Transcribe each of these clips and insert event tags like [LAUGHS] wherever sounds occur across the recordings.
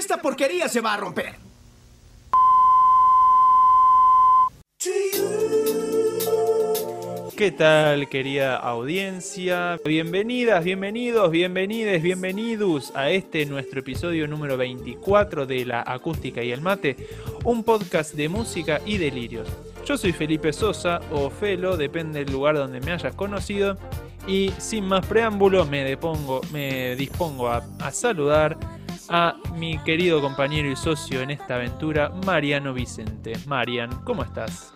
esta porquería se va a romper. ¿Qué tal, querida audiencia? Bienvenidas, bienvenidos, bienvenides, bienvenidos a este nuestro episodio número 24 de La Acústica y el Mate, un podcast de música y delirios. Yo soy Felipe Sosa, o Felo, depende del lugar donde me hayas conocido, y sin más preámbulo me, depongo, me dispongo a, a saludar a mi querido compañero y socio en esta aventura, Mariano Vicente. Marian, ¿cómo estás?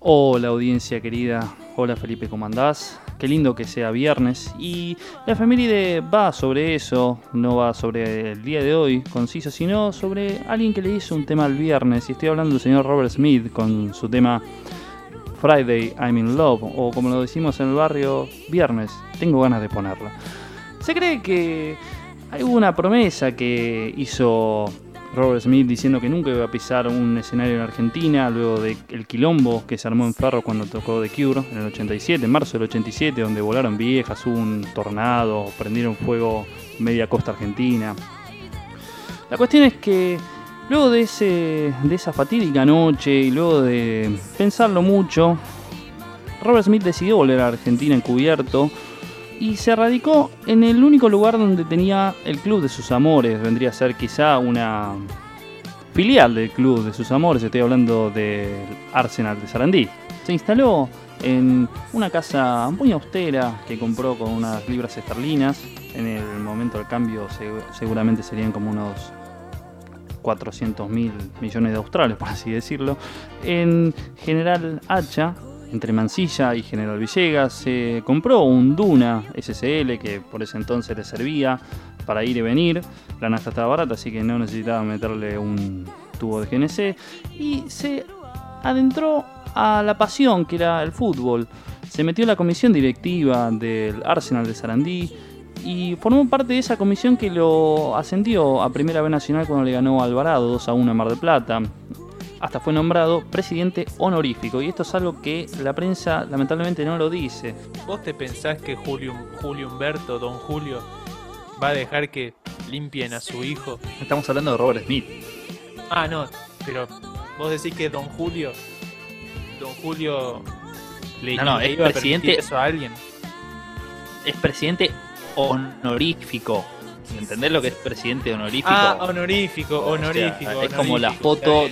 Hola audiencia querida, hola Felipe, ¿cómo andás? Qué lindo que sea viernes y la efeméride va sobre eso, no va sobre el día de hoy conciso, sino sobre alguien que le hizo un tema el viernes y estoy hablando del señor Robert Smith con su tema Friday I'm in Love o como lo decimos en el barrio, viernes, tengo ganas de ponerla. Se cree que hay una promesa que hizo Robert Smith diciendo que nunca iba a pisar un escenario en Argentina, luego del quilombo que se armó en Ferro cuando tocó The Cure en el 87, en marzo del 87, donde volaron viejas, hubo un tornado, prendieron fuego media costa argentina. La cuestión es que luego de, ese, de esa fatídica noche y luego de pensarlo mucho, Robert Smith decidió volver a Argentina encubierto y se radicó en el único lugar donde tenía el Club de sus Amores. Vendría a ser quizá una filial del Club de sus Amores, estoy hablando del Arsenal de Sarandí. Se instaló en una casa muy austera que compró con unas libras esterlinas. En el momento del cambio seguramente serían como unos 400 mil millones de australes, por así decirlo. En General Hacha, entre Mansilla y General Villegas, se compró un Duna SSL que por ese entonces le servía para ir y venir. La nafta estaba barata, así que no necesitaba meterle un tubo de GNC. Y se adentró a la pasión que era el fútbol. Se metió en la comisión directiva del Arsenal de Sarandí y formó parte de esa comisión que lo ascendió a Primera B Nacional cuando le ganó a Alvarado 2 a 1 en Mar del Plata hasta fue nombrado presidente honorífico. Y esto es algo que la prensa lamentablemente no lo dice. ¿Vos te pensás que Julio, Julio Humberto, don Julio, va a dejar que limpien a su hijo? Estamos hablando de Robert Smith. Ah, no, pero vos decís que don Julio, don Julio le, no, no, es presidente, eso a alguien. Es presidente honorífico. ¿Entendés lo que es presidente honorífico? Ah, honorífico, honorífico. es como la foto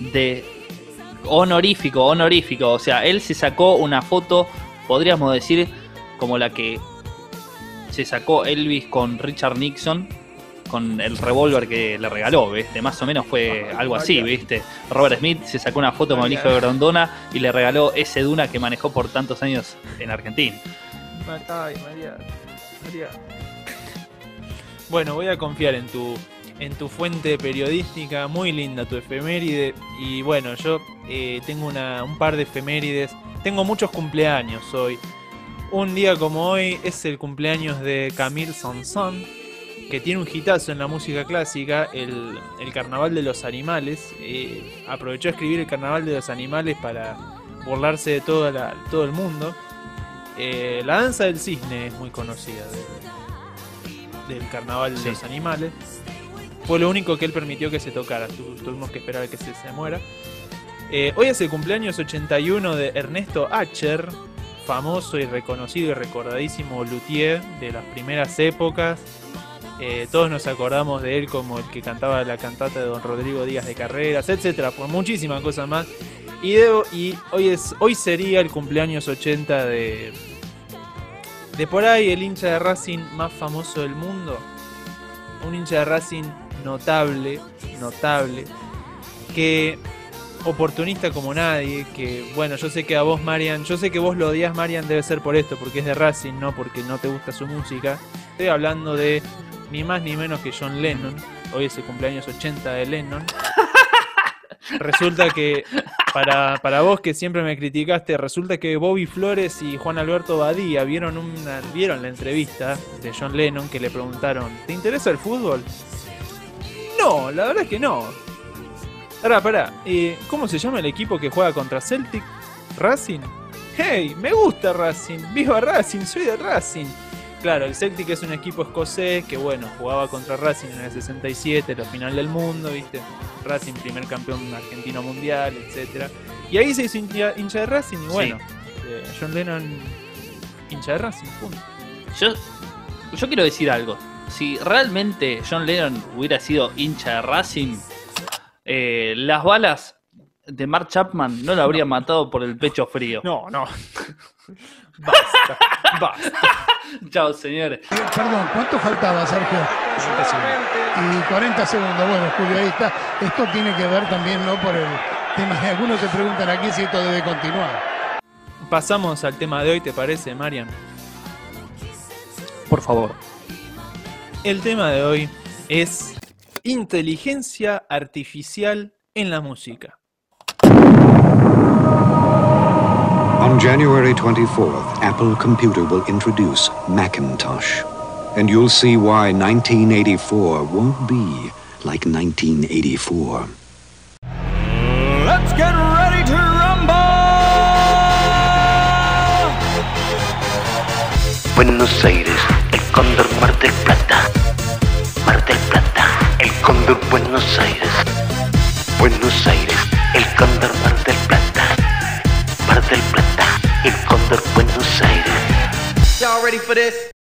de honorífico, honorífico. O sea, él se sacó una foto, podríamos decir, como la que se sacó Elvis con Richard Nixon con el revólver que le regaló, ¿viste? Más o menos fue algo así, ¿viste? Robert Smith se sacó una foto con el hijo de Grondona y le regaló ese Duna que manejó por tantos años en Argentina. María, María. Bueno, voy a confiar en tu, en tu fuente periodística, muy linda tu efeméride. Y bueno, yo eh, tengo una, un par de efemérides. Tengo muchos cumpleaños hoy. Un día como hoy es el cumpleaños de Camille Sanson, que tiene un hitazo en la música clásica, el, Carnaval de los Animales. Eh, aprovechó a escribir el Carnaval de los Animales para burlarse de toda la, todo el mundo. Eh, la danza del cisne es muy conocida del carnaval de los animales. Fue lo único que él permitió que se tocara. tuvimos que esperar a que se, se muera. Eh, hoy es el cumpleaños 81 de Ernesto Acher, famoso y reconocido y recordadísimo luthier de las primeras épocas. Eh, todos nos acordamos de él como el que cantaba la cantata de Don Rodrigo Díaz de Carreras, etcétera, por muchísimas cosas más. Y, y hoy, es, hoy sería el cumpleaños 80 de, de por ahí el hincha de Racing más famoso del mundo. Un hincha de Racing notable, notable, que oportunista como nadie, que bueno, yo sé que a vos Marian, yo sé que vos lo odias Marian debe ser por esto, porque es de Racing, no porque no te gusta su música. Estoy hablando de ni más ni menos que John Lennon. Hoy es el cumpleaños 80 de Lennon. Resulta que para, vos que siempre me criticaste, resulta que Bobby Flores y Juan Alberto Badía vieron, una, vieron la entrevista de John Lennon que le preguntaron, ¿te interesa el fútbol? No, la verdad es que no. Pará, eh, ¿cómo se llama el equipo que juega contra Celtic? ¿Racing? ¡Hey! Me gusta Racing, viva Racing, soy de Racing. Claro, el Celtic es un equipo escocés que, bueno, jugaba contra Racing en el 67, la final del mundo, ¿viste? Racing, primer campeón argentino mundial, etcétera. Y ahí se hizo hincha, hincha de Racing y bueno, eh, John Lennon hincha de Racing, punto. Yo, yo quiero decir algo. Si realmente John Lennon hubiera sido hincha de Racing, eh, las balas de Mark Chapman no lo habrían matado por el pecho frío. No, no. Basta, [LAUGHS] basta. Chao, señores. Perdón, ¿cuánto faltaba, Sergio? Y 40 segundos. Bueno, Julio, ahí está. Esto tiene que ver también, ¿no? Por el tema de algunos se preguntan aquí si esto debe continuar. Pasamos al tema de hoy, ¿te parece, Marian? Por favor. El tema de hoy es inteligencia artificial en la música. On January 24th, Apple Computer will introduce Macintosh. And you'll see why 1984 won't be like 1984. Let's get ready to rumble! Buenos Aires, el cóndor Mar del Plata. Mar del Plata, el cóndor Buenos Aires. Buenos Aires, el cóndor Mar del Plata. Mar del Plata, el cóndor Buenos Aires. Y'all ready for this?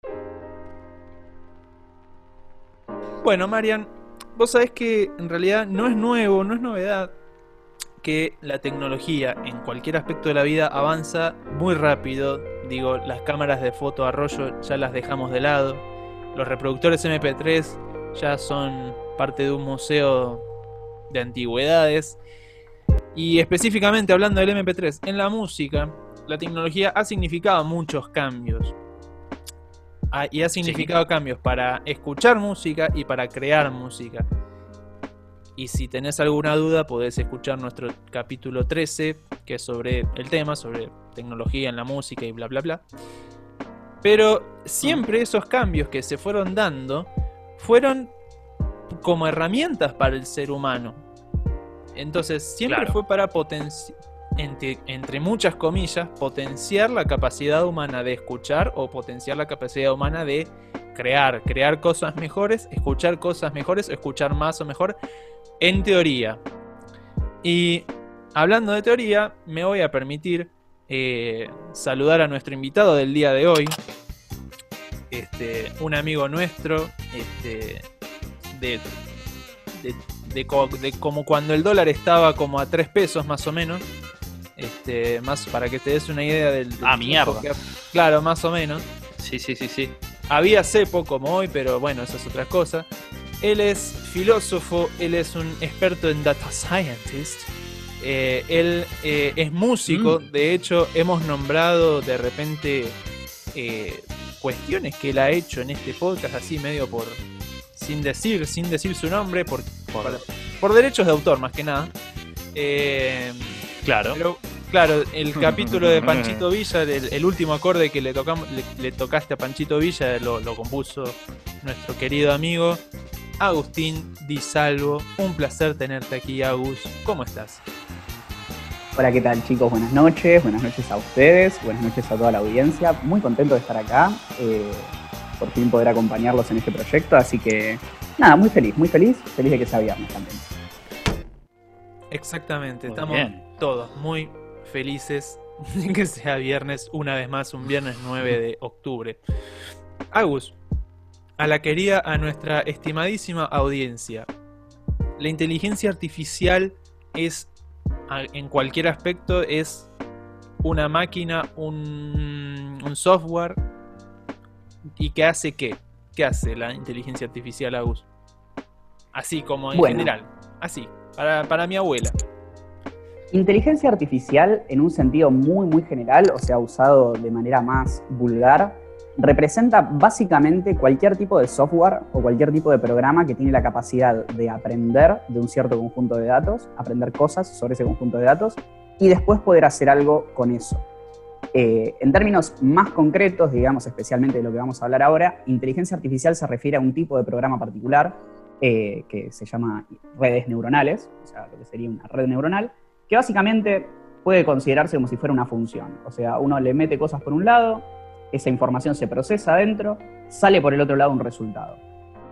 Bueno, Marian, vos sabés que en realidad no es nuevo, no es novedad que la tecnología en cualquier aspecto de la vida avanza muy rápido. Digo, las cámaras de foto a rollo ya las dejamos de lado. Los reproductores MP3 ya son parte de un museo de antigüedades. Y específicamente hablando del MP3, en la música, la tecnología ha significado muchos cambios. Ah, y ha significado cambios para escuchar música y para crear música. Y si tenés alguna duda, podés escuchar nuestro capítulo 13, que es sobre el tema, sobre tecnología en la música y bla, bla, bla. Pero siempre esos cambios que se fueron dando fueron como herramientas para el ser humano. Entonces, siempre Claro. fue para potenciar, entre, muchas comillas, potenciar la capacidad humana de escuchar o potenciar la capacidad humana de crear, crear cosas mejores, escuchar cosas mejores, escuchar más o mejor, en teoría. Y hablando de teoría, me voy a permitir eh, saludar a nuestro invitado del día de hoy, este, un amigo nuestro, este, de, de, de como cuando el dólar estaba como a 3 pesos más o menos. Este, más para que te des una idea del, del Ah, mierda. que claro, más o menos. Sí, sí, sí, sí. Había cepo como hoy, pero bueno, esa es otra cosa. Él es filósofo, él es un experto en data scientist. eh, él eh, es músico, Mm. de hecho hemos nombrado de repente eh, cuestiones que él ha hecho en este podcast así medio por sin decir, sin decir su nombre, por, por, por derechos de autor más que nada. Eh, Claro. pero, claro, el [LAUGHS] capítulo de Panchito Villa, el, el último acorde que le, tocamos, le, le tocaste a Panchito Villa, lo, lo compuso nuestro querido amigo Agustín Di Salvo. Un placer tenerte aquí, Agus. ¿Cómo estás? Hola, ¿qué tal chicos? Buenas noches, buenas noches a ustedes, buenas noches a toda la audiencia. Muy contento de estar acá, eh, por fin poder acompañarlos en este proyecto, así que nada, muy feliz, muy feliz, feliz de que sea viernes también. Exactamente, Muy estamos bien. Todos muy felices [LAUGHS] de que sea viernes, una vez más, un viernes 9 de octubre. Agus, a la querida, a nuestra estimadísima audiencia, la inteligencia artificial es, en cualquier aspecto, es una máquina, un, un software, y que hace qué? ¿Qué hace la inteligencia artificial, Agus? Así como en Bueno. general, así, para, para mi abuela. Inteligencia artificial, en un sentido muy, muy general, o sea, usado de manera más vulgar, representa básicamente cualquier tipo de software o cualquier tipo de programa que tiene la capacidad de aprender de un cierto conjunto de datos, aprender cosas sobre ese conjunto de datos y después poder hacer algo con eso. Eh, en términos más concretos, digamos especialmente de lo que vamos a hablar ahora, inteligencia artificial se refiere a un tipo de programa particular eh, que se llama redes neuronales, o sea, lo que sería una red neuronal, que básicamente puede considerarse como si fuera una función. O sea, uno le mete cosas por un lado esa información se procesa adentro, sale por el otro lado un resultado.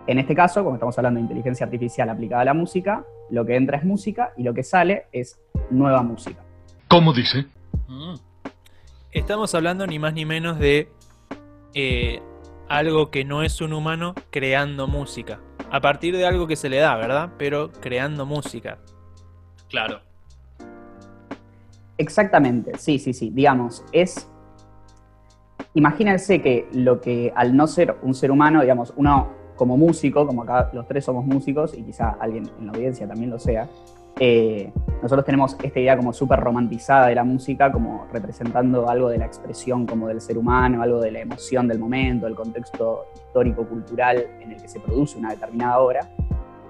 En este caso, como estamos hablando de inteligencia artificial aplicada a la música, lo que entra es música y lo que sale es nueva música. ¿Cómo dice? Mm. Estamos hablando ni más ni menos de eh, algo que no es un humano creando música. A partir de algo que se le da, ¿verdad? Pero creando música. Claro. Exactamente, sí, sí, sí. Digamos, es. Imagínense que lo que al no ser un ser humano, digamos, uno como músico, como acá los tres somos músicos y quizá alguien en la audiencia también lo sea, eh, nosotros tenemos esta idea como súper romantizada de la música, como representando algo de la expresión como del ser humano, algo de la emoción del momento, del contexto histórico-cultural en el que se produce una determinada obra.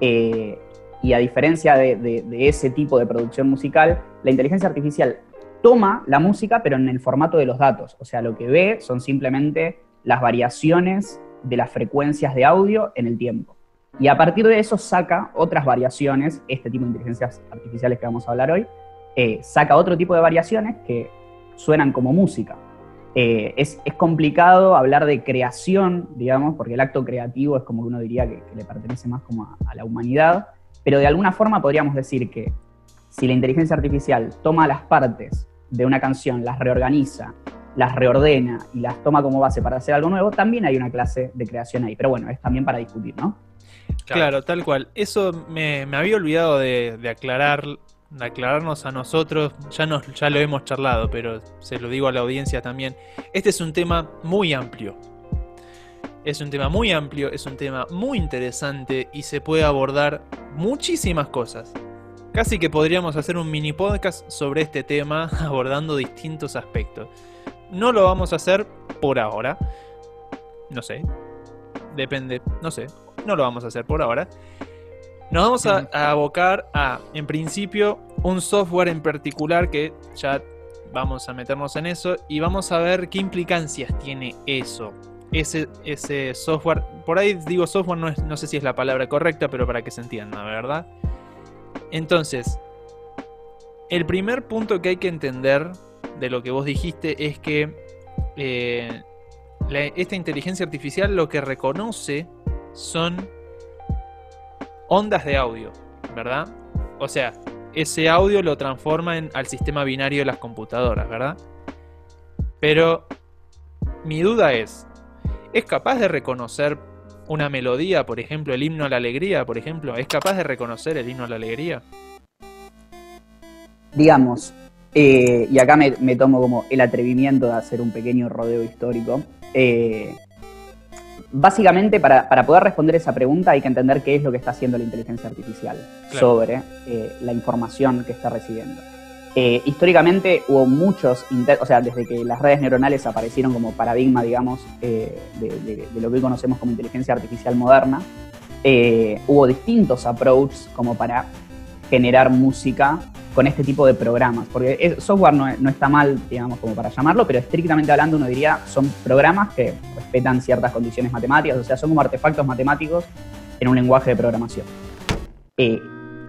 Eh, y a diferencia de, ese tipo de producción musical, la inteligencia artificial toma la música, pero en el formato de los datos. O sea, lo que ve son simplemente las variaciones de las frecuencias de audio en el tiempo. Y a partir de eso saca otras variaciones, este tipo de inteligencias artificiales que vamos a hablar hoy, eh, saca otro tipo de variaciones que suenan como música. Eh, es, complicado hablar de creación, digamos, porque el acto creativo es como que uno diría que, le pertenece más como a, a, la humanidad, pero de alguna forma podríamos decir que si la inteligencia artificial toma las partes de una canción, las reorganiza, las reordena y las toma como base para hacer algo nuevo, también hay una clase de creación ahí. Pero bueno, es también para discutir, ¿no? Claro, tal cual. Eso me, había olvidado de, aclarar, de aclararnos a nosotros. Ya, nos, ya lo hemos charlado, pero se lo digo a la audiencia también. Este es un tema muy amplio. Es un tema muy amplio, es un tema muy interesante y se puede abordar muchísimas cosas. Casi que podríamos hacer un mini podcast sobre este tema [LAUGHS] abordando distintos aspectos. No lo vamos a hacer por ahora. No sé. Depende, no sé no lo vamos a hacer por ahora. Nos vamos a, abocar a, en principio, un software en particular que ya vamos a meternos en eso y vamos a ver qué implicancias tiene eso. Ese, ese software, por ahí digo software, no, no sé si es la palabra correcta, pero para que se entienda, ¿verdad? Entonces, el primer punto que hay que entender de lo que vos dijiste es que eh, esta inteligencia artificial lo que reconoce son ondas de audio, ¿verdad? O sea, ese audio lo transforma en, al sistema binario de las computadoras, ¿verdad? Pero mi duda es, ¿es capaz de reconocer una melodía, por ejemplo, el himno a la alegría, por ejemplo? ¿Es capaz de reconocer el himno a la alegría? Digamos, eh, y acá me, tomo como el atrevimiento de hacer un pequeño rodeo histórico. Eh, básicamente, para, poder responder esa pregunta hay que entender qué es lo que está haciendo la inteligencia artificial sobre eh, la información que está recibiendo. Eh, históricamente hubo muchos, o sea, desde que las redes neuronales aparecieron como paradigma, digamos, eh, de, lo que hoy conocemos como inteligencia artificial moderna, hubo distintos approaches como para generar música con este tipo de programas, porque software no, no, está mal, digamos, como para llamarlo, pero estrictamente hablando uno diría son programas que respetan ciertas condiciones matemáticas, o sea, son como artefactos matemáticos en un lenguaje de programación.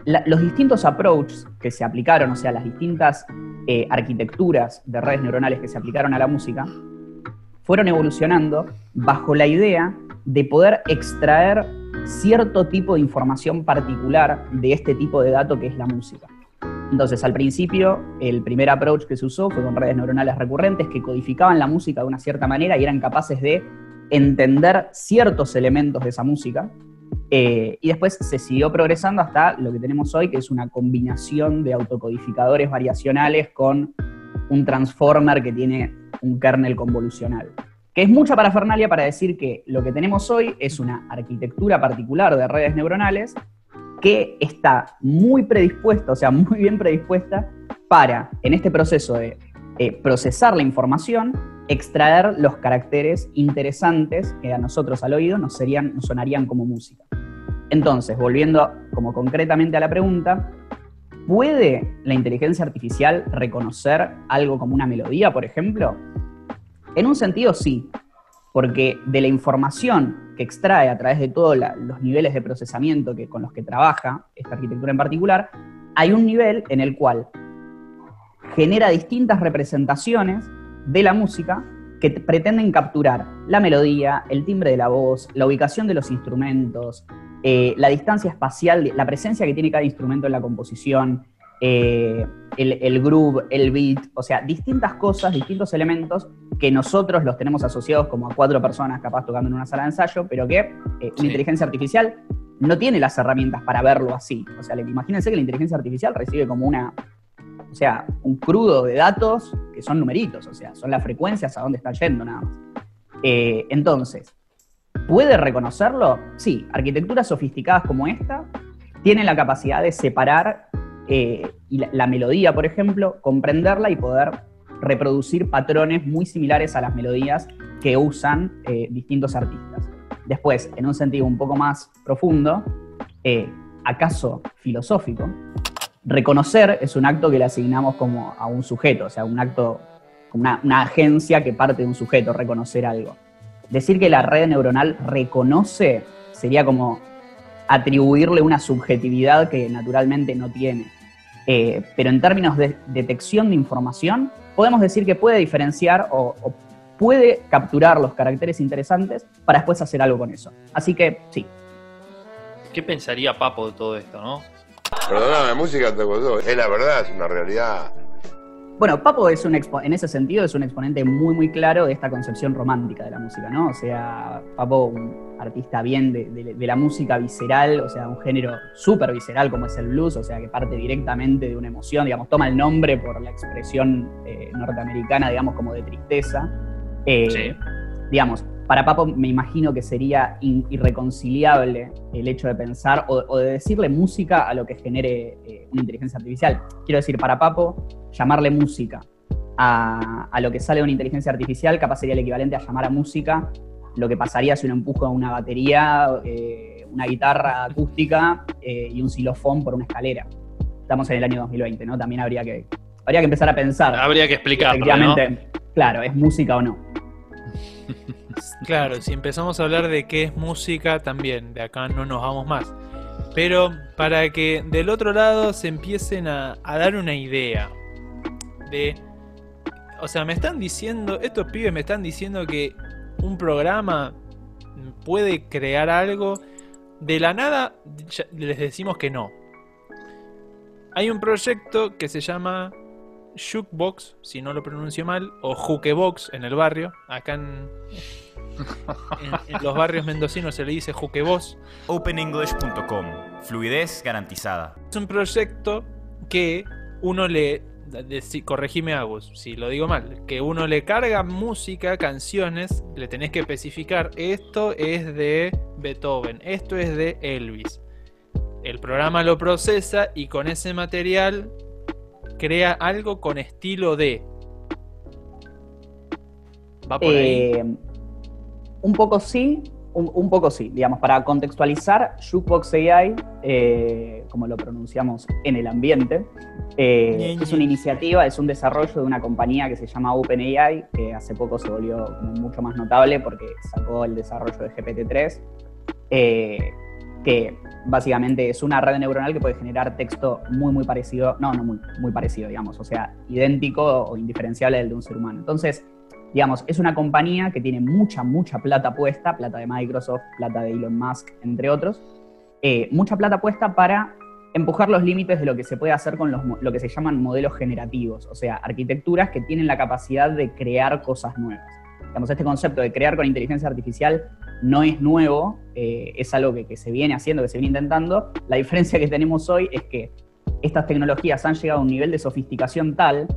Los distintos approaches que se aplicaron, o sea, las distintas eh, arquitecturas de redes neuronales que se aplicaron a la música, fueron evolucionando bajo la idea de poder extraer cierto tipo de información particular de este tipo de dato que es la música. Entonces, al principio, el primer approach que se usó fue con redes neuronales recurrentes que codificaban la música de una cierta manera y eran capaces de entender ciertos elementos de esa música. Eh, y después se siguió progresando hasta lo que tenemos hoy, que es una combinación de autocodificadores variacionales con un transformer que tiene un kernel convolucional. Que es mucha parafernalia para decir que lo que tenemos hoy es una arquitectura particular de redes neuronales que está muy predispuesta, o sea, muy bien predispuesta para, en este proceso de eh, procesar la información, extraer los caracteres interesantes que a nosotros al oído nos, serían, nos sonarían como música. Entonces, volviendo como concretamente a la pregunta, ¿puede la inteligencia artificial reconocer algo como una melodía, por ejemplo? En un sentido sí, porque de la información que extrae a través de todos los niveles de procesamiento que, con los que trabaja esta arquitectura en particular, hay un nivel en el cual genera distintas representaciones de la música que pretenden capturar la melodía, el timbre de la voz, la ubicación de los instrumentos, eh, la distancia espacial, la presencia que tiene cada instrumento en la composición, eh, el, el groove, el beat, o sea, distintas cosas, distintos elementos que nosotros los tenemos asociados como a cuatro personas capaz tocando en una sala de ensayo, pero que eh, una inteligencia artificial no tiene las herramientas para verlo así. O sea, imagínense que la inteligencia artificial recibe como una, o sea, un crudo de datos que son numeritos, o sea, son las frecuencias a dónde está yendo nada más. Eh, entonces, ¿puede reconocerlo? Sí, arquitecturas sofisticadas como esta tienen la capacidad de separar eh, la, melodía, por ejemplo, comprenderla y poder reproducir patrones muy similares a las melodías que usan eh, distintos artistas. Después, en un sentido un poco más profundo, acaso filosófico, reconocer es un acto que le asignamos como a un sujeto, o sea, un acto, como una, agencia que parte de un sujeto, reconocer algo. Decir que la red neuronal reconoce sería como atribuirle una subjetividad que naturalmente no tiene. Eh, pero en términos de detección de información, podemos decir que puede diferenciar o, o puede capturar los caracteres interesantes para después hacer algo con eso. Así que sí, ¿Qué pensaría Papo de todo esto, no? Perdóname, música toco yo. Es la verdad, es una realidad. Bueno, Papo es un expo- en ese sentido es un exponente muy muy claro de esta concepción romántica de la música, ¿no? O sea, Papo, un artista bien de, de- de la música visceral, o sea, un género súper visceral como es el blues, o sea, que parte directamente de una emoción, digamos, toma el nombre por la expresión eh, norteamericana, digamos, como de tristeza. Eh, Sí. Digamos, para Papo me imagino que sería irreconciliable el hecho de pensar o, o de decirle música a lo que genere eh, una inteligencia artificial. Quiero decir, para Papo, llamarle música a, a lo que sale de una inteligencia artificial capaz sería el equivalente a llamar a música lo que pasaría si uno empuja una batería, eh, una guitarra acústica eh, y un xilofón por una escalera. Estamos en el año 2020, ¿no? También habría que, habría que empezar a pensar. Habría que explicarlo, ¿no? claro, ¿es música o no? [LAUGHS] Claro, si empezamos a hablar de qué es música, también de acá no nos vamos más. Pero para que del otro lado se empiecen a, dar una idea de... O sea, me están diciendo, estos pibes me están diciendo que un programa puede crear algo. De la nada les decimos que no. Hay un proyecto que se llama Jukebox, si no lo pronuncio mal, o Jukebox en el barrio. Acá en, en- en los barrios mendocinos se le dice Jukebox. OpenEnglish.com. Fluidez garantizada. Es un proyecto que uno le. de- si- corregime Agus, si lo digo mal. Que uno le carga música, canciones, le tenés que especificar. Esto es de Beethoven, esto es de Elvis. El programa lo procesa y con ese material crea algo con estilo de. Va por ahí. Eh, un poco sí, un, un poco sí. Digamos, para contextualizar, Jukebox AI, eh, como lo pronunciamos en el ambiente, eh, es una iniciativa, es un desarrollo de una compañía que se llama OpenAI, que hace poco se volvió mucho más notable porque sacó el desarrollo de GPT-3, eh, que básicamente es una red neuronal que puede generar texto muy, muy parecido, no, no muy, parecido, digamos, o sea, idéntico o indiferenciable del de un ser humano. Entonces, digamos, es una compañía que tiene mucha, mucha plata puesta, plata de Microsoft, plata de Elon Musk, entre otros, eh, mucha plata puesta para empujar los límites de lo que se puede hacer con los, lo que se llaman modelos generativos, o sea, arquitecturas que tienen la capacidad de crear cosas nuevas. Este concepto de crear con inteligencia artificial no es nuevo, eh, es algo que, se viene haciendo, que se viene intentando. La diferencia que tenemos hoy es que estas tecnologías han llegado a un nivel de sofisticación tal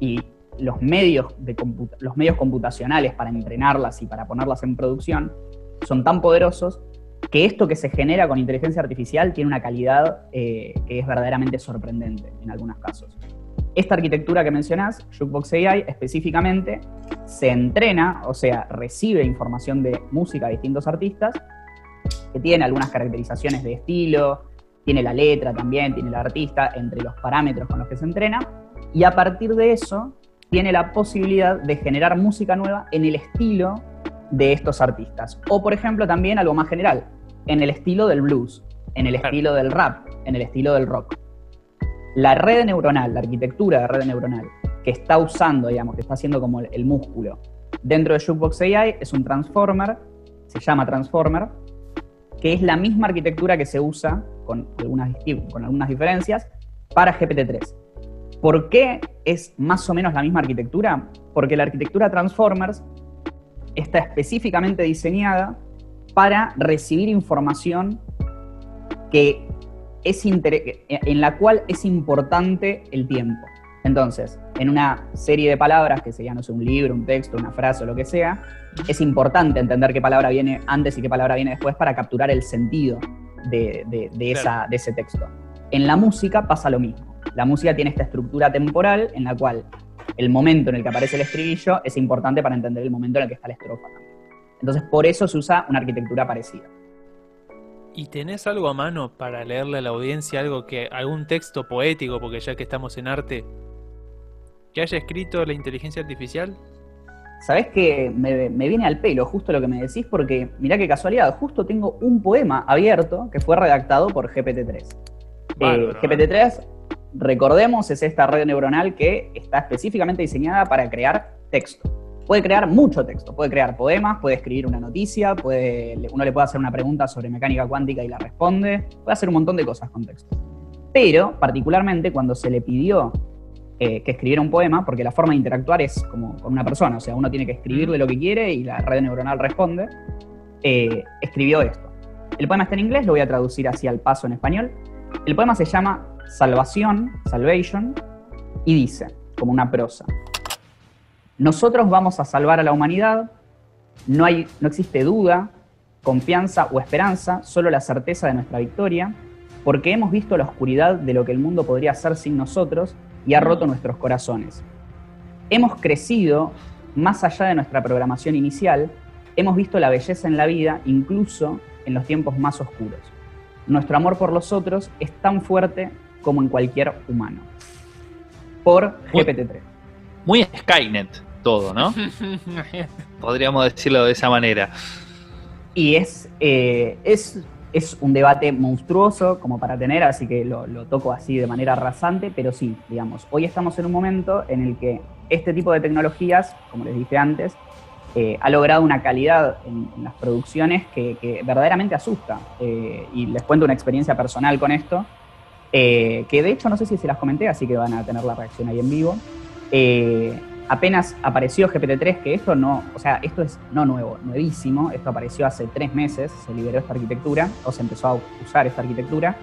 y los medios, de los medios computacionales para entrenarlas y para ponerlas en producción son tan poderosos que esto que se genera con inteligencia artificial tiene una calidad eh, que es verdaderamente sorprendente en algunos casos. Esta arquitectura que mencionás, Jukebox AI, específicamente se entrena, o sea, recibe información de música de distintos artistas, que tiene algunas caracterizaciones de estilo, tiene la letra también, tiene el artista, entre los parámetros con los que se entrena, y a partir de eso tiene la posibilidad de generar música nueva en el estilo de estos artistas. O, por ejemplo, también algo más general, en el estilo del blues, en el estilo del rap, en el estilo del rock. La red neuronal, la arquitectura de red neuronal que está usando, digamos, que está haciendo como el, músculo dentro de Jukebox AI es un transformer, se llama transformer, que es la misma arquitectura que se usa, con algunas, con algunas diferencias, para GPT-3. ¿Por qué es más o menos la misma arquitectura? Porque la arquitectura Transformers está específicamente diseñada para recibir información que es inter- en la cual es importante el tiempo. Entonces, en una serie de palabras, que sería, no sé, un libro, un texto, una frase o lo que sea, es importante entender qué palabra viene antes y qué palabra viene después para capturar el sentido de, de- de esa- de ese texto. En la música pasa lo mismo. La música tiene esta estructura temporal en la cual el momento en el que aparece el estribillo es importante para entender el momento en el que está la estrofa. Entonces, por eso se usa una arquitectura parecida. ¿Y tenés algo a mano para leerle a la audiencia algo que algún texto poético, porque ya que estamos en arte, que haya escrito la inteligencia artificial? ¿Sabés que me, me viene al pelo justo lo que me decís? Porque mirá qué casualidad, justo tengo un poema abierto que fue redactado por GPT-3. Eh, Bárbaro, GPT-3, recordemos, es esta red neuronal que está específicamente diseñada para crear texto. Puede crear mucho texto, puede crear poemas, puede escribir una noticia, puede, uno le puede hacer una pregunta sobre mecánica cuántica y la responde, puede hacer un montón de cosas con texto. Pero, particularmente, cuando se le pidió eh, que escribiera un poema, porque la forma de interactuar es como con una persona, o sea, uno tiene que escribirle lo que quiere y la red neuronal responde, eh, escribió esto. El poema está en inglés, lo voy a traducir así al paso en español. El poema se llama Salvación, Salvation, y dice, como una prosa, nosotros vamos a salvar a la humanidad, no, hay, no existe duda, confianza o esperanza, solo la certeza de nuestra victoria, porque hemos visto la oscuridad de lo que el mundo podría ser sin nosotros y ha roto nuestros corazones. Hemos crecido más allá de nuestra programación inicial, hemos visto la belleza en la vida, incluso en los tiempos más oscuros. Nuestro amor por los otros es tan fuerte como en cualquier humano. Por Muy- GPT-3. Muy Skynet todo, ¿no? Podríamos decirlo de esa manera. Y es, eh, es, es un debate monstruoso como para tener, así que lo, toco así de manera rasante, pero sí, digamos, hoy estamos en un momento en el que este tipo de tecnologías, como les dije antes, eh, ha logrado una calidad en, las producciones que, verdaderamente asusta. Eh, y les cuento una experiencia personal con esto, que de hecho no sé si se las comenté, así que van a tener la reacción ahí en vivo. Apenas apareció GPT-3, que esto no, o sea, esto es no nuevo, nuevísimo, esto apareció hace tres meses, se liberó esta arquitectura, o se empezó a usar esta arquitectura.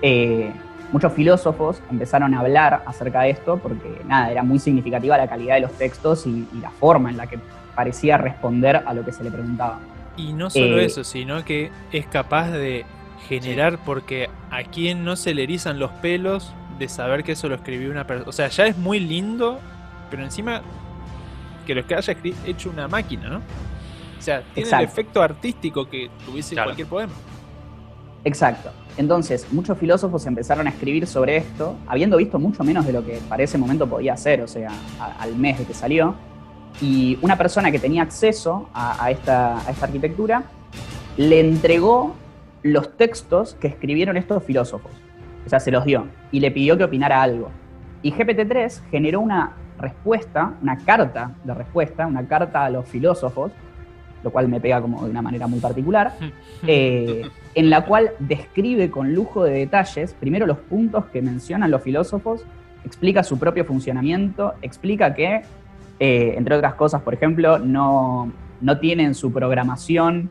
Eh, muchos filósofos empezaron a hablar acerca de esto porque, nada, era muy significativa la calidad de los textos y, y la forma en la que parecía responder a lo que se le preguntaba. Y no solo Eh, eso, sino que es capaz de generar, porque a quien no se le erizan los pelos de saber que eso lo escribió una persona. O sea, ya es muy lindo, pero encima que lo que haya hecho una máquina, ¿no? O sea, tiene el efecto artístico que tuviese Claro. cualquier poema. Exacto. Entonces, muchos filósofos empezaron a escribir sobre esto, habiendo visto mucho menos de lo que para ese momento podía hacer, o sea, a- al mes de que salió. Y una persona que tenía acceso a, a esta, a esta arquitectura le entregó los textos que escribieron estos filósofos. O sea, se los dio y le pidió que opinara algo. Y GPT-3 generó una respuesta, una carta de respuesta, una carta a los filósofos, lo cual me pega como de una manera muy particular, [LAUGHS] eh, en la cual describe con lujo de detalles, primero los puntos que mencionan los filósofos, explica su propio funcionamiento, explica que, eh, entre otras cosas, por ejemplo, no, no tiene en su programación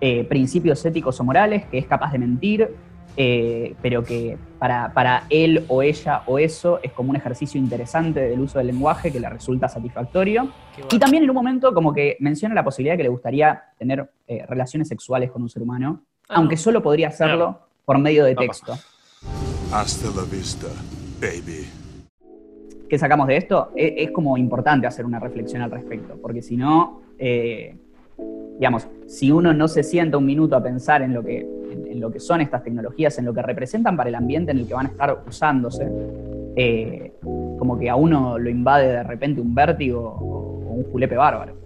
eh, principios éticos o morales, que es capaz de mentir, eh, pero que para, para él o ella o eso es como un ejercicio interesante del uso del lenguaje que le resulta satisfactorio. Y también en un momento como que menciona la posibilidad de que le gustaría tener eh, relaciones sexuales con un ser humano, Ah, aunque solo podría hacerlo por medio de texto. Hasta la vista, baby. ¿Qué sacamos de esto? E- Es, como importante hacer una reflexión al respecto, porque si no, eh, digamos, si uno no se sienta un minuto a pensar en lo, que, en, lo que son estas tecnologías, en lo que representan para el ambiente en el que van a estar usándose, eh, como que a uno lo invade de repente un vértigo o, un julepe bárbaro.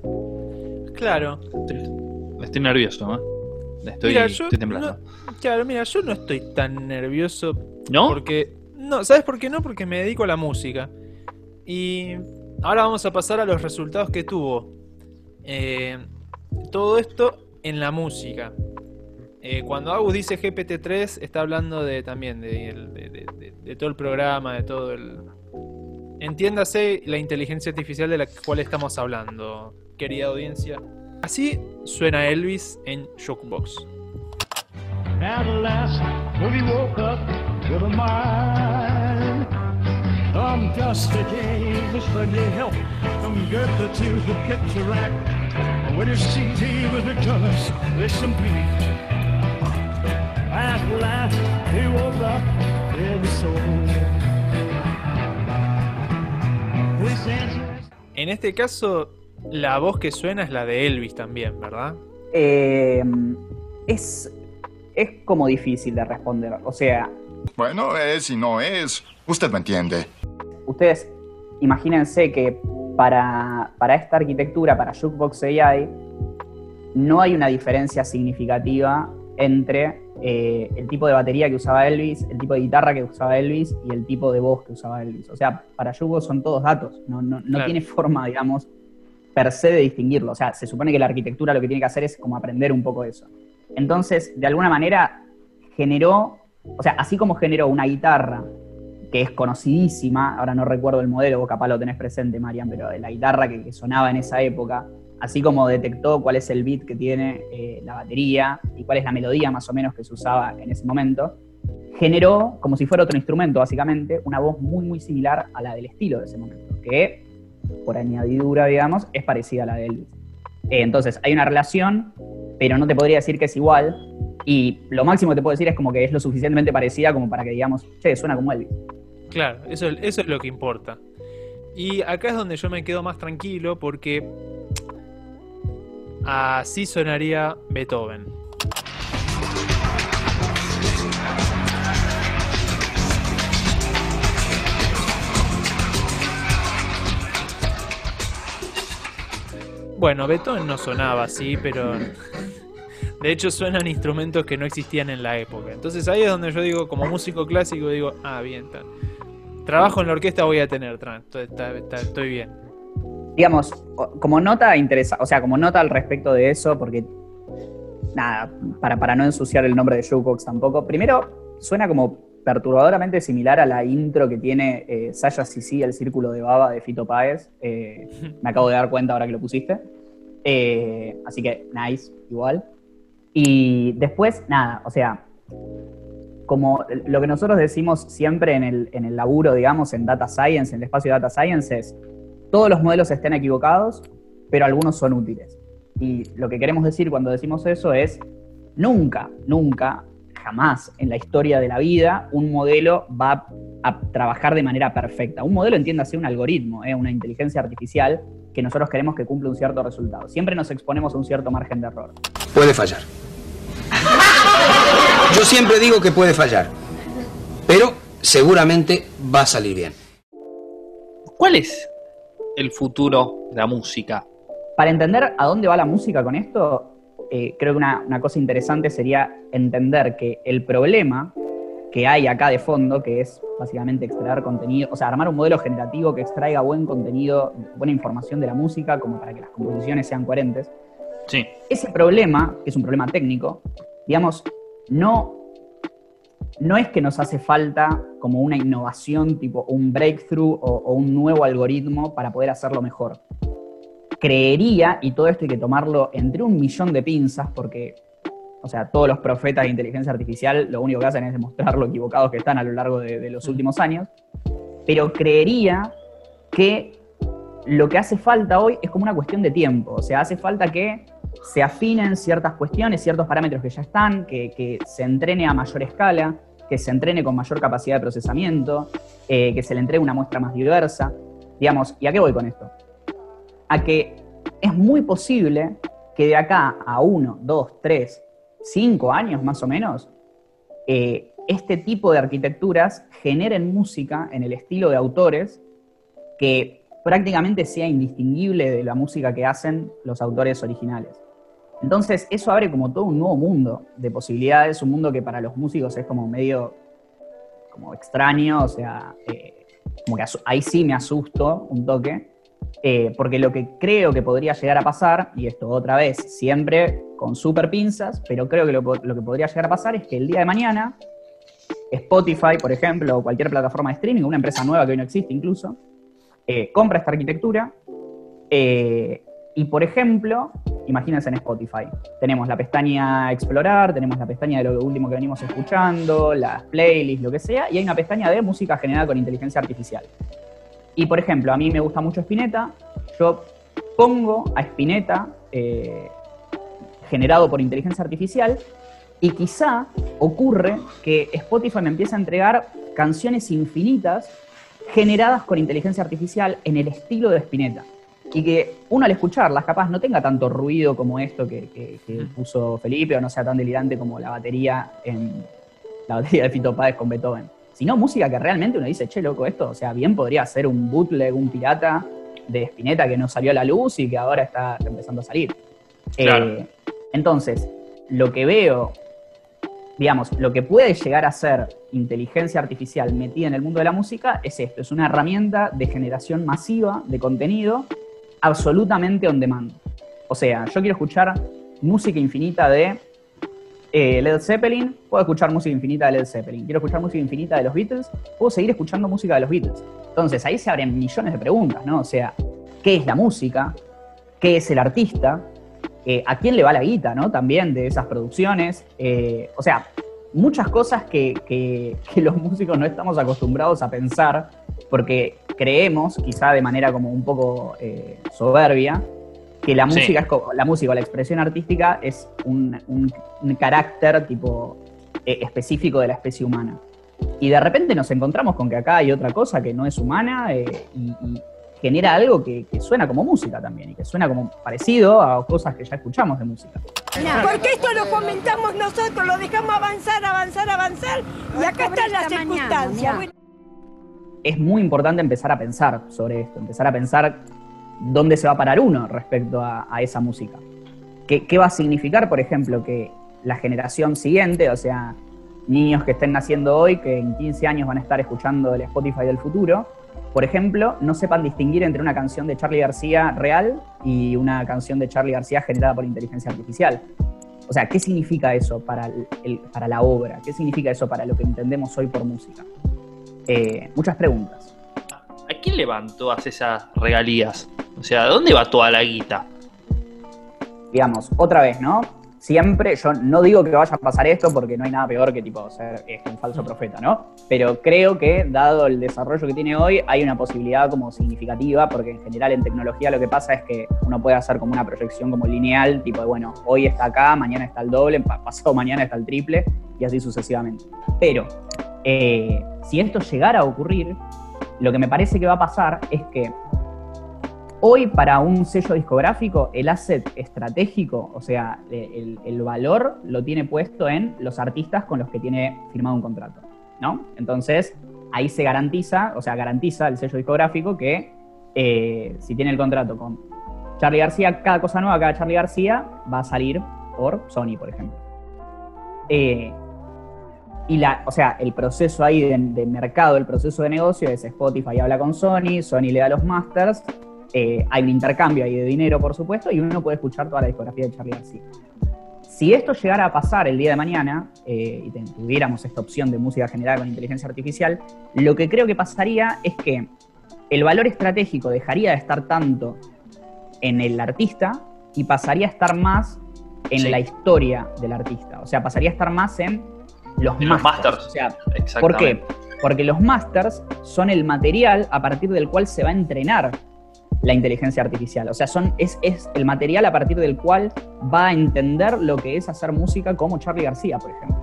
Claro. Estoy, estoy nervioso, ¿eh? Estoy, Mira, yo estoy temblando. no- claro, mira, yo no estoy tan nervioso ¿No? Porque. No, ¿sabes por qué no? Porque me dedico a la música. Y ahora vamos a pasar a los resultados que tuvo. Eh, todo esto en la música. Eh, cuando Agus dice GPT-3, está hablando de también de, de- de- de- todo el programa, de todo el. Entiéndase la inteligencia artificial de la cual estamos hablando, querida audiencia. Así suena Elvis en Shockbox. I'm just a help to the picture. When. Up soul. En este caso, la voz que suena es la de Elvis también, ¿verdad? Eh, es, es como difícil de responder. O sea, Bueno, es y no es. Usted me entiende. ustedes imagínense que para, para esta arquitectura, para Jukebox AI, no hay una diferencia significativa entre eh, el tipo de batería que usaba Elvis, el tipo de guitarra que usaba Elvis y el tipo de voz que usaba Elvis. O sea, para Jukebox son todos datos, no, no, no Claro. tiene forma, digamos, per se de distinguirlo. O sea, se supone que la arquitectura lo que tiene que hacer es como aprender un poco eso. Entonces, de alguna manera, generó, o sea, así como generó una guitarra que es conocidísima, ahora no recuerdo el modelo, vos capaz lo tenés presente, Marian, pero la guitarra que, que sonaba en esa época, así como detectó cuál es el beat que tiene eh, la batería y cuál es la melodía más o menos que se usaba en ese momento, generó, como si fuera otro instrumento básicamente, una voz muy muy similar a la del estilo de ese momento, que por añadidura, digamos, es parecida a la de Elvis. Eh, entonces, hay una relación, pero no te podría decir que es igual, y lo máximo que te puedo decir es como que es lo suficientemente parecida como para que digamos, che, suena como Elvis. Claro, eso, eso es lo que importa. Y acá es donde yo me quedo más tranquilo porque así sonaría Beethoven. Bueno, Beethoven no sonaba así, pero de hecho suenan instrumentos que no existían en la época. Entonces ahí es donde yo digo, como músico clásico, digo, ah, bien, está. Trabajo en la orquesta voy a tener, está- estoy bien. Digamos, como nota interesa, o sea, como nota al respecto de eso, porque nada, para, para no ensuciar el nombre de Jukebox tampoco. Primero, suena como perturbadoramente similar a la intro que tiene eh, Saya Sisi, el círculo de baba de Fito Páez. Eh, me acabo de dar cuenta ahora que lo pusiste. Eh, así que, nice, igual. Y después, nada, o sea, como lo que nosotros decimos siempre en el, en el laburo, digamos, en Data Science, en el espacio de Data Science, es todos los modelos estén equivocados, pero algunos son útiles. Y lo que queremos decir cuando decimos eso es, nunca, nunca, jamás en la historia de la vida un modelo va a trabajar de manera perfecta. Un modelo, entiéndase, un algoritmo, ¿eh? una inteligencia artificial que nosotros queremos que cumpla un cierto resultado. Siempre nos exponemos a un cierto margen de error. Puede fallar. Yo siempre digo que puede fallar, pero seguramente va a salir bien. ¿Cuál es el futuro de la música? Para entender a dónde va la música con esto, eh, creo que una, una cosa interesante sería entender que el problema que hay acá de fondo, que es básicamente extraer contenido, o sea, armar un modelo generativo que extraiga buen contenido, buena información de la música, como para que las composiciones sean coherentes. Sí. Ese problema, que es un problema técnico, digamos, no, no es que nos hace falta como una innovación, tipo un breakthrough o, o un nuevo algoritmo para poder hacerlo mejor. Creería, y todo esto hay que tomarlo entre un millón de pinzas, porque, o sea, todos los profetas de inteligencia artificial lo único que hacen es demostrar lo equivocados que están a lo largo de, de los últimos años, pero creería que lo que hace falta hoy es como una cuestión de tiempo, o sea, hace falta que se afinen ciertas cuestiones, ciertos parámetros que ya están, que, se entrene a mayor escala, que se entrene con mayor capacidad de procesamiento, eh, que se le entregue una muestra más diversa. Digamos, ¿y a qué voy con esto? A que es muy posible que de acá a uno, dos, tres, cinco años más o menos, eh, este tipo de arquitecturas generen música en el estilo de autores que prácticamente sea indistinguible de la música que hacen los autores originales. Entonces, eso abre como todo un nuevo mundo de posibilidades, un mundo que para los músicos es como medio como extraño, o sea, eh, como que ahí sí me asusto un toque, Eh, porque lo que creo que podría llegar a pasar, y esto otra vez, siempre con super pinzas, pero creo que lo, lo que podría llegar a pasar es que el día de mañana Spotify, por ejemplo, o cualquier plataforma de streaming, una empresa nueva que hoy no existe incluso, eh, compra esta arquitectura eh, y, por ejemplo, imagínense en Spotify, tenemos la pestaña Explorar, tenemos la pestaña de lo último que venimos escuchando, las playlists, lo que sea, y hay una pestaña de música generada con inteligencia artificial. Y, por ejemplo, a mí me gusta mucho Spinetta, yo pongo a Spinetta eh, generado por inteligencia artificial y quizá ocurre que Spotify me empieza a entregar canciones infinitas generadas con inteligencia artificial en el estilo de Spinetta. Y que uno al escucharlas capaz no tenga tanto ruido como esto que, puso Felipe o no sea tan delirante como la batería en la batería de Fito Páez con Beethoven. Sino música que realmente uno dice, che, loco, esto, o sea, bien podría ser un bootleg, un pirata de Spinetta que no salió a la luz y que ahora está empezando a salir. Eh, entonces, lo que veo digamos, lo que puede llegar a ser inteligencia artificial metida en el mundo de la música es esto, es una herramienta de generación masiva de contenido absolutamente on demand. O sea, yo quiero escuchar música infinita de eh, Led Zeppelin, puedo escuchar música infinita de Led Zeppelin. Quiero escuchar música infinita de los Beatles, puedo seguir escuchando música de los Beatles. Entonces ahí se abren millones de preguntas, ¿no? O sea, ¿qué es la música? ¿Qué es el artista? Eh, a quién le va la guita, ¿no? También de esas producciones. Eh, o sea, muchas cosas que, los músicos no estamos acostumbrados a pensar porque creemos, quizá de manera como un poco eh, soberbia, que la música, es, la música o la expresión artística es un, carácter tipo específico de la especie humana. Y de repente nos encontramos con que acá hay otra cosa que no es humana y, genera algo que, suena como música también y que suena como parecido a cosas que ya escuchamos de música. Porque esto lo comentamos nosotros, lo dejamos avanzar, avanzar, avanzar y acá están las circunstancias. Es muy importante empezar a pensar sobre esto, empezar a pensar dónde se va a parar uno respecto a, esa música. ¿Qué, ¿Qué va a significar, por ejemplo, que la generación siguiente, o sea, niños que estén naciendo hoy, que en 15 años van a estar escuchando el Spotify del futuro, por ejemplo, no sepan distinguir entre una canción de Charlie García real y una canción de Charlie García generada por inteligencia artificial. O sea, ¿qué significa eso para, para la obra? ¿Qué significa eso para lo que entendemos hoy por música? Eh, muchas preguntas. ¿A quién le van todas esas regalías? O sea, ¿de dónde va toda la guita? Digamos, otra vez, ¿no? Siempre, yo no digo que vaya a pasar esto porque no hay nada peor que tipo ser este, un falso profeta, ¿no? Pero creo que dado el desarrollo que tiene hoy, hay una posibilidad como significativa, porque en general en tecnología lo que pasa es que uno puede hacer como una proyección como lineal, tipo de, bueno, hoy está acá, mañana está el doble, pasado mañana está el triple, y así sucesivamente. Pero eh, si esto llegara a ocurrir, lo que me parece que va a pasar es que Hoy para un sello discográfico el asset estratégico, o sea, el, valor lo tiene puesto en los artistas con los que tiene firmado un contrato, ¿no? Entonces ahí se garantiza, o sea, garantiza el sello discográfico que eh, si tiene el contrato con Charlie García, cada cosa nueva, cada Charlie García va a salir por Sony, por ejemplo. Eh, y la, o sea, el proceso ahí de, de, mercado, el proceso de negocio es Spotify habla con Sony, Sony le da los masters eh, hay un intercambio ahí de dinero, por supuesto, y uno puede escuchar toda la discografía de Charlie García. Si esto llegara a pasar el día de mañana eh, y tuviéramos esta opción de música generada con inteligencia artificial, lo que creo que pasaría es que el valor estratégico dejaría de estar tanto en el artista y pasaría a estar más en la historia del artista. O sea, pasaría a estar más en los masters. O sea, ¿Por qué? Porque los masters son el material a partir del cual se va a entrenar la inteligencia artificial. O sea, son, es, es, el material a partir del cual va a entender lo que es hacer música como Charlie García, por ejemplo.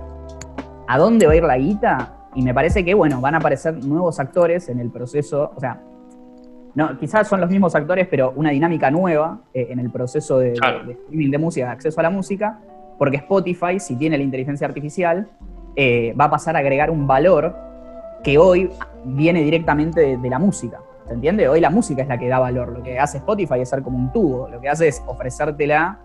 ¿A dónde va a ir la guita? Y me parece que, bueno, van a aparecer nuevos actores en el proceso, o sea, no, quizás son los mismos actores, pero una dinámica nueva eh, en el proceso de, streaming de música, de acceso a la música, porque Spotify, si tiene la inteligencia artificial, eh, va a pasar a agregar un valor que hoy viene directamente de la música. ¿Se entiende? Hoy la música es la que da valor. Lo que hace Spotify es ser como un tubo. Lo que hace es ofrecértela,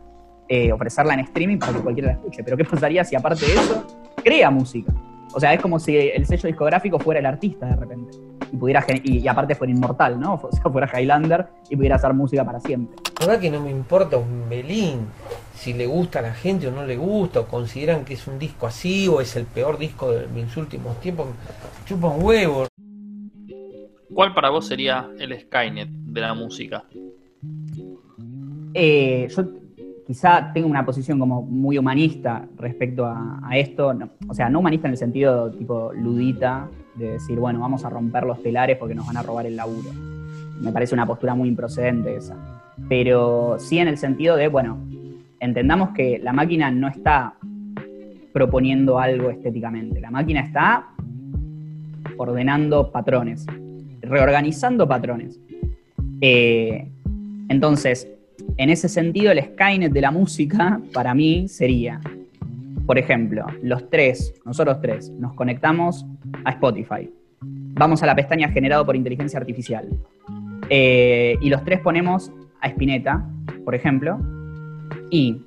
eh, ofrecerla en streaming para que cualquiera la escuche. Pero ¿qué pasaría si aparte de eso crea música? O sea, es como si el sello discográfico fuera el artista de repente. y pudiera y aparte fuera inmortal, ¿no? [LAUGHS] O sea, fuera Highlander y pudiera hacer música para siempre. La verdad que no me importa un belín si le gusta a la gente o no le gusta, o consideran que es un disco así o es el peor disco de mis últimos tiempos. Chupa un huevo. ¿Cuál para vos sería el Skynet de la música? Eh, yo quizá tengo una posición como muy humanista respecto a, esto, o sea, no humanista en el sentido tipo ludita, de decir, bueno, vamos a romper los telares porque nos van a robar el laburo. Me parece una postura muy improcedente esa. Pero sí en el sentido de, bueno, entendamos que la máquina no está proponiendo algo estéticamente, la máquina está ordenando patrones, reorganizando patrones. Eh, entonces, en ese sentido, el Skynet de la música para mí sería, por ejemplo, los tres, nosotros tres, nos conectamos a Spotify. Vamos a la pestaña generado por inteligencia artificial. Eh, y los tres ponemos a Spinetta, por ejemplo, y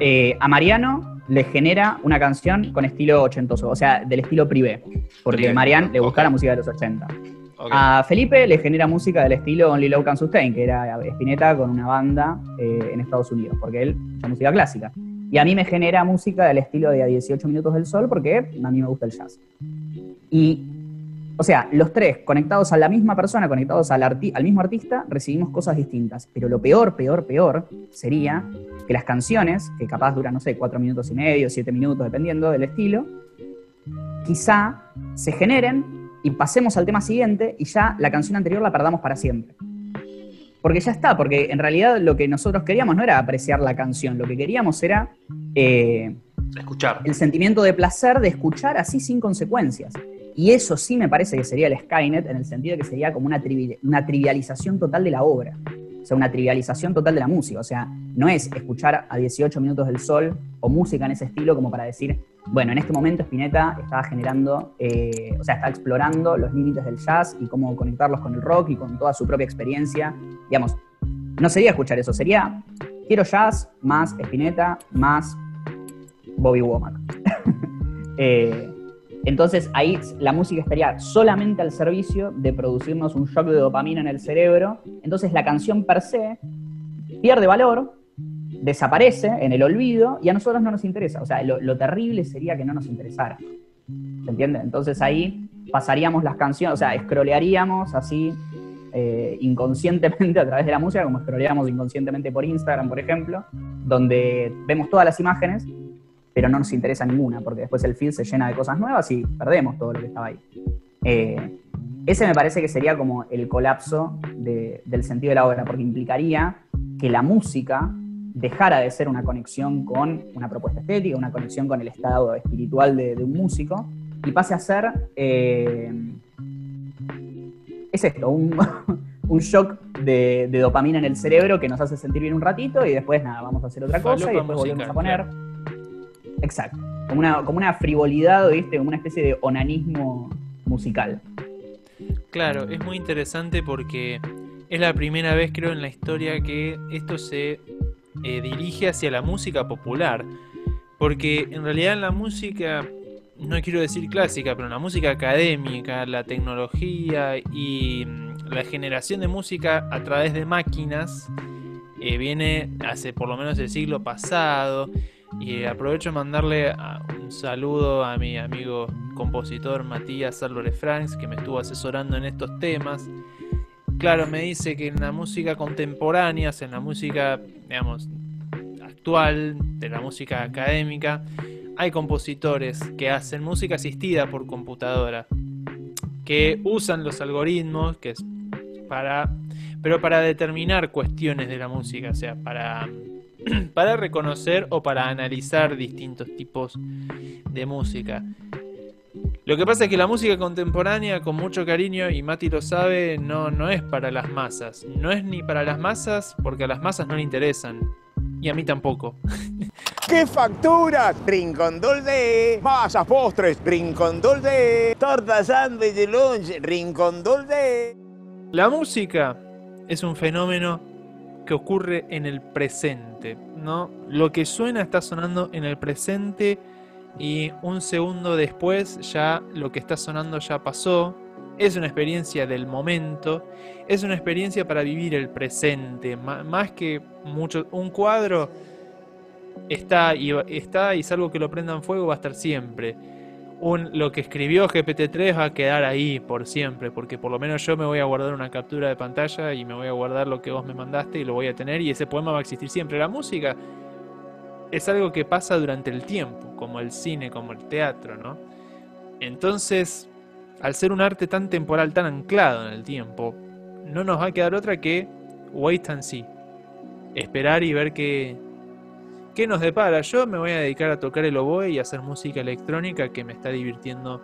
eh, a Mariano le genera una canción con estilo ochentoso, o sea, del estilo privé, porque Privé, a Marian le gusta la música de los 80. A Felipe le genera música del estilo Only Love Can Sustain, que era Spinetta con una banda eh, en Estados Unidos, porque él es música clásica. Y a mí me genera música del estilo de A 18 Minutos del Sol, porque a mí me gusta el jazz. Y, o sea, los tres conectados a la misma persona, conectados al, al mismo artista, recibimos cosas distintas. Pero lo peor, peor, peor sería que las canciones, que capaz duran, no sé, cuatro minutos y medio, siete minutos, dependiendo del estilo, quizá se generen y pasemos al tema siguiente y ya la canción anterior la perdamos para siempre. Porque ya está, porque en realidad lo que nosotros queríamos no era apreciar la canción, lo que queríamos era eh, Escuchar. el sentimiento de placer de escuchar así sin consecuencias. Y eso sí me parece que sería el Skynet en el sentido de que sería como una, trivi- una trivialización total de la obra. O sea, una trivialización total de la música. O sea, no es escuchar a 18 minutos del sol o música en ese estilo como para decir, bueno, en este momento Spinetta estaba generando, eh, o sea, está explorando los límites del jazz y cómo conectarlos con el rock y con toda su propia experiencia. Digamos, no sería escuchar eso, sería quiero jazz más Spinetta más Bobby Womack. [LAUGHS] Eh, entonces ahí la música estaría solamente al servicio de producirnos un shock de dopamina en el cerebro. Entonces la canción per se pierde valor, desaparece en el olvido y a nosotros no nos interesa. O sea, lo, terrible sería que no nos interesara. ¿Se entiende? Entonces ahí pasaríamos las canciones, o sea, scrollearíamos así eh, inconscientemente [LAUGHS] a través de la música, como scrolleamos inconscientemente por Instagram, por ejemplo, donde vemos todas las imágenes, pero no nos interesa ninguna, porque después el feed se llena de cosas nuevas y perdemos todo lo que estaba ahí. Eh, ese me parece que sería como el colapso de- del sentido de la obra, porque implicaría que la música dejara de ser una conexión con una propuesta estética, una conexión con el estado espiritual de, de un músico, y pase a ser, eh, es esto, un, [LAUGHS] un shock de, de dopamina en el cerebro que nos hace sentir bien un ratito y después nada, vamos a hacer otra cosa y después volvemos a poner. Exacto, como una, como una frivolidad, ¿viste? Como una especie de onanismo musical. Claro, es muy interesante porque es la primera vez, creo, en la historia que esto se eh, dirige hacia la música popular. Porque en realidad la música, no quiero decir clásica, pero en la música académica, la tecnología y mm, la generación de música a través de máquinas eh, viene hace por lo menos el siglo pasado. Y aprovecho de mandarle un saludo a mi amigo compositor Matías Álvarez Franks, que me estuvo asesorando en estos temas. Claro, me dice que en la música contemporánea, en la música, digamos, actual, de la música académica, hay compositores que hacen música asistida por computadora, que usan los algoritmos, que es para, pero para determinar cuestiones de la música, o sea, para [CLEARS THROAT] para reconocer o para analizar distintos tipos de música. Lo que pasa es que la música contemporánea, con mucho cariño, y Mati lo sabe, no, no es para las masas. No es ni para las masas porque a las masas no le interesan. Y a mí tampoco. [LAUGHS] ¿Qué facturas? Rincón dulce. Masas, postres. Rincón dulce. Torta, sándwich de lunch. Rincón dulce. La música es un fenómeno que ocurre en el presente, ¿no? Lo que suena está sonando en el presente y un segundo después ya lo que está sonando ya pasó es una experiencia del momento, es una experiencia para vivir el presente, más que mucho. Un cuadro está y, está y salvo que lo prendan fuego va a estar siempre. Un, lo que escribió GPT-3 va a quedar ahí por siempre, porque por lo menos yo me voy a guardar una captura de pantalla y me voy a guardar lo que vos me mandaste y lo voy a tener y ese poema va a existir siempre. La música es algo que pasa durante el tiempo, como el cine, como el teatro, ¿no? Entonces, al ser un arte tan temporal, tan anclado en el tiempo, no nos va a quedar otra que wait and see. Esperar y ver qué, qué nos depara. Yo me voy a dedicar a tocar el oboe y hacer música electrónica que me está divirtiendo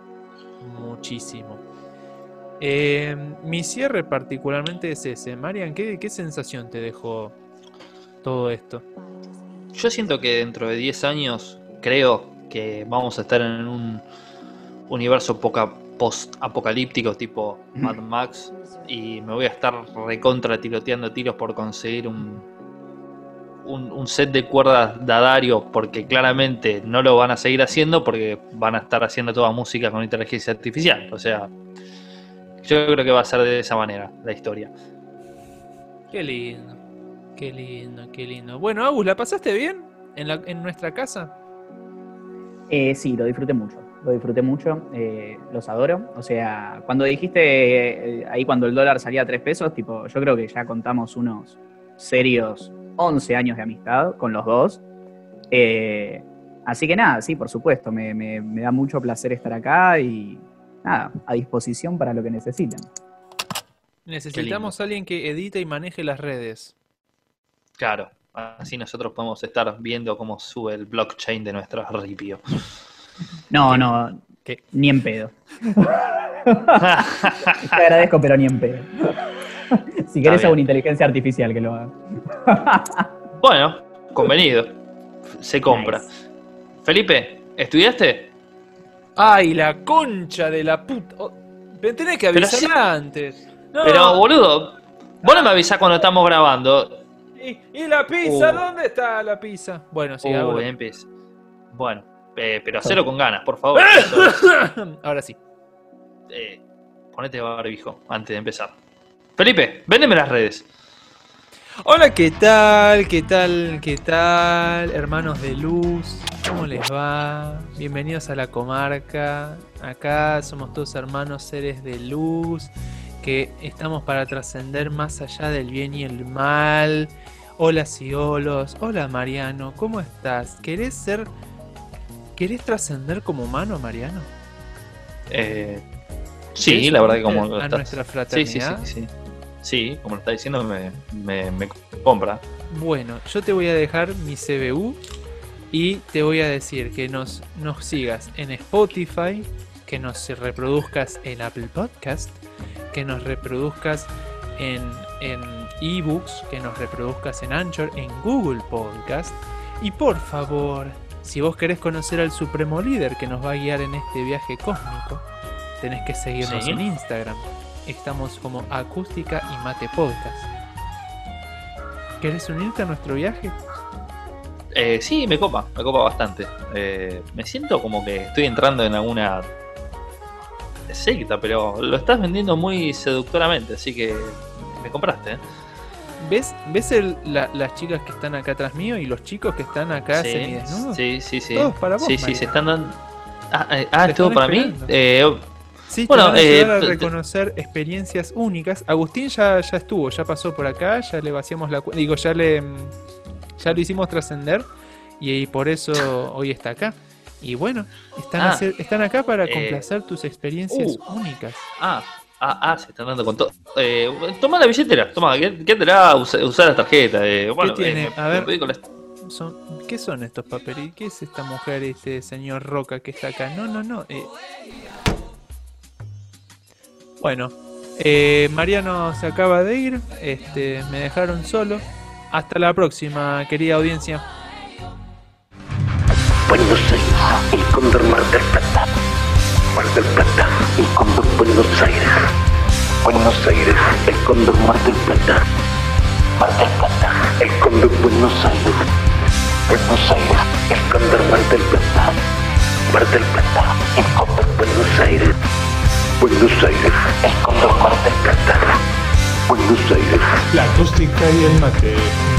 muchísimo. Eh, mi cierre particularmente es ese. Marian, ¿qué, qué sensación te dejó todo esto? Yo siento que dentro de 10 años creo que vamos a estar en un universo poca post-apocalíptico tipo Mad Max y me voy a estar recontra tiroteando tiros por conseguir un, un, un set de cuerdas Dadario porque claramente no lo van a seguir haciendo porque van a estar haciendo toda música con inteligencia artificial. O sea, yo creo que va a ser de esa manera la historia. Qué lindo, qué lindo, qué lindo. Bueno, Agus, ¿la pasaste bien en, la, en nuestra casa? Eh, sí, lo disfruté mucho. Lo disfruté mucho, eh, los adoro. O sea, cuando dijiste eh, ahí cuando el dólar salía a 3 pesos, tipo, yo creo que ya contamos unos serios 11 años de amistad con los dos. Eh, así que nada, sí, por supuesto, me, me- me da mucho placer estar acá y nada, a disposición para lo que necesiten. Necesitamos a alguien que edite y maneje las redes. Claro, así nosotros podemos estar viendo cómo sube el blockchain de nuestra ripio. No, no, ni en pedo. [LAUGHS] Te agradezco, pero ni en pedo. Si querés a una inteligencia artificial que lo haga. Bueno, convenido. Se compra. Felipe, ¿estudiaste? ¡Ay, la concha de la puta! Oh, me tenés que Pero avisar antes. No. Pero, boludo, vos no me avisás cuando estamos grabando. ¿Y, y la pizza? Uh. ¿Dónde está la pizza? Bueno, sí, lo- empieza. Bueno, eh, pero hacelo con ganas, por favor. Es. [LAUGHS] Ahora sí. Eh, ponete barbijo antes de empezar. Felipe, véndeme las redes. Hola, ¿qué tal? ¿Qué tal? ¿Qué tal? Hermanos de luz, ¿cómo les va? Bienvenidos a la comarca. Acá somos todos hermanos seres de luz que estamos para trascender más allá del bien y el mal. Hola, Ciolos. Hola, Mariano. ¿Cómo estás? ¿Querés ser. ¿Querés trascender como humano, Mariano? Eh, sí, ¿Querés la verdad que como a estás- nuestra Sí, sí, sí, fraternidad? sí. Sí, como lo está diciendo, me, me, me compra. Bueno, yo te voy a dejar mi CBU y te voy a decir que nos, nos sigas en Spotify, que nos reproduzcas en Apple Podcast, que nos reproduzcas en, en eBooks, que nos reproduzcas en Anchor, en Google Podcast. Y por favor, si vos querés conocer al Supremo Líder que nos va a guiar en este viaje cósmico, tenés que seguirnos Sí. en Instagram. Estamos como Acústica y Mate Podcast. ¿Querés unirte a nuestro viaje? Eh, sí, me copa, me copa bastante. Eh, me siento como que estoy entrando en alguna secta, pero lo estás vendiendo muy seductoramente, así que me compraste. ¿eh? ¿Ves, ves el- la- las chicas que están acá atrás mío y los chicos que están acá Sí, semidesnudos? sí, sí, sí. Todos para vos, sí, sí, se están dando. Ah, eh, ah, Te ¿es todo para mí? Eh, Sí, bueno, te a ayudar eh, a reconocer experiencias únicas. Agustín ya, ya estuvo, ya pasó por acá, ya le vaciamos la cu- digo, ya le mm, ya lo hicimos trascender y, por eso hoy está acá. Y bueno, están, Ah, hacer- están acá para eh, complacer tus experiencias uh. únicas. Ah, ah, ah, se están dando con todo. Eh, toma la billetera, toma, ¿qué, qué te la usa, usar la tarjeta? Eh, bueno, ¿Qué tiene? eh, a ver, son, ¿qué son estos papeles? ¿Qué es esta mujer, este señor Roca que está acá? No, no, no. eh. Bueno, eh, Mariano se acaba de ir, este, me dejaron solo. Hasta la próxima, querida audiencia. Buenos Aires, el cóndor Mar del Plata. Mar del Plata, el cóndor Buenos Aires. Buenos Aires, el cóndor Mar del Plata. Mar del Plata, el cóndor Buenos Aires. Buenos Aires, el cóndor Mar del Plata. Mar del Plata, el cóndor Buenos Aires. Buenos Aires, el Cóndor Mar del Plata. Buenos Aires. La acústica y el mate.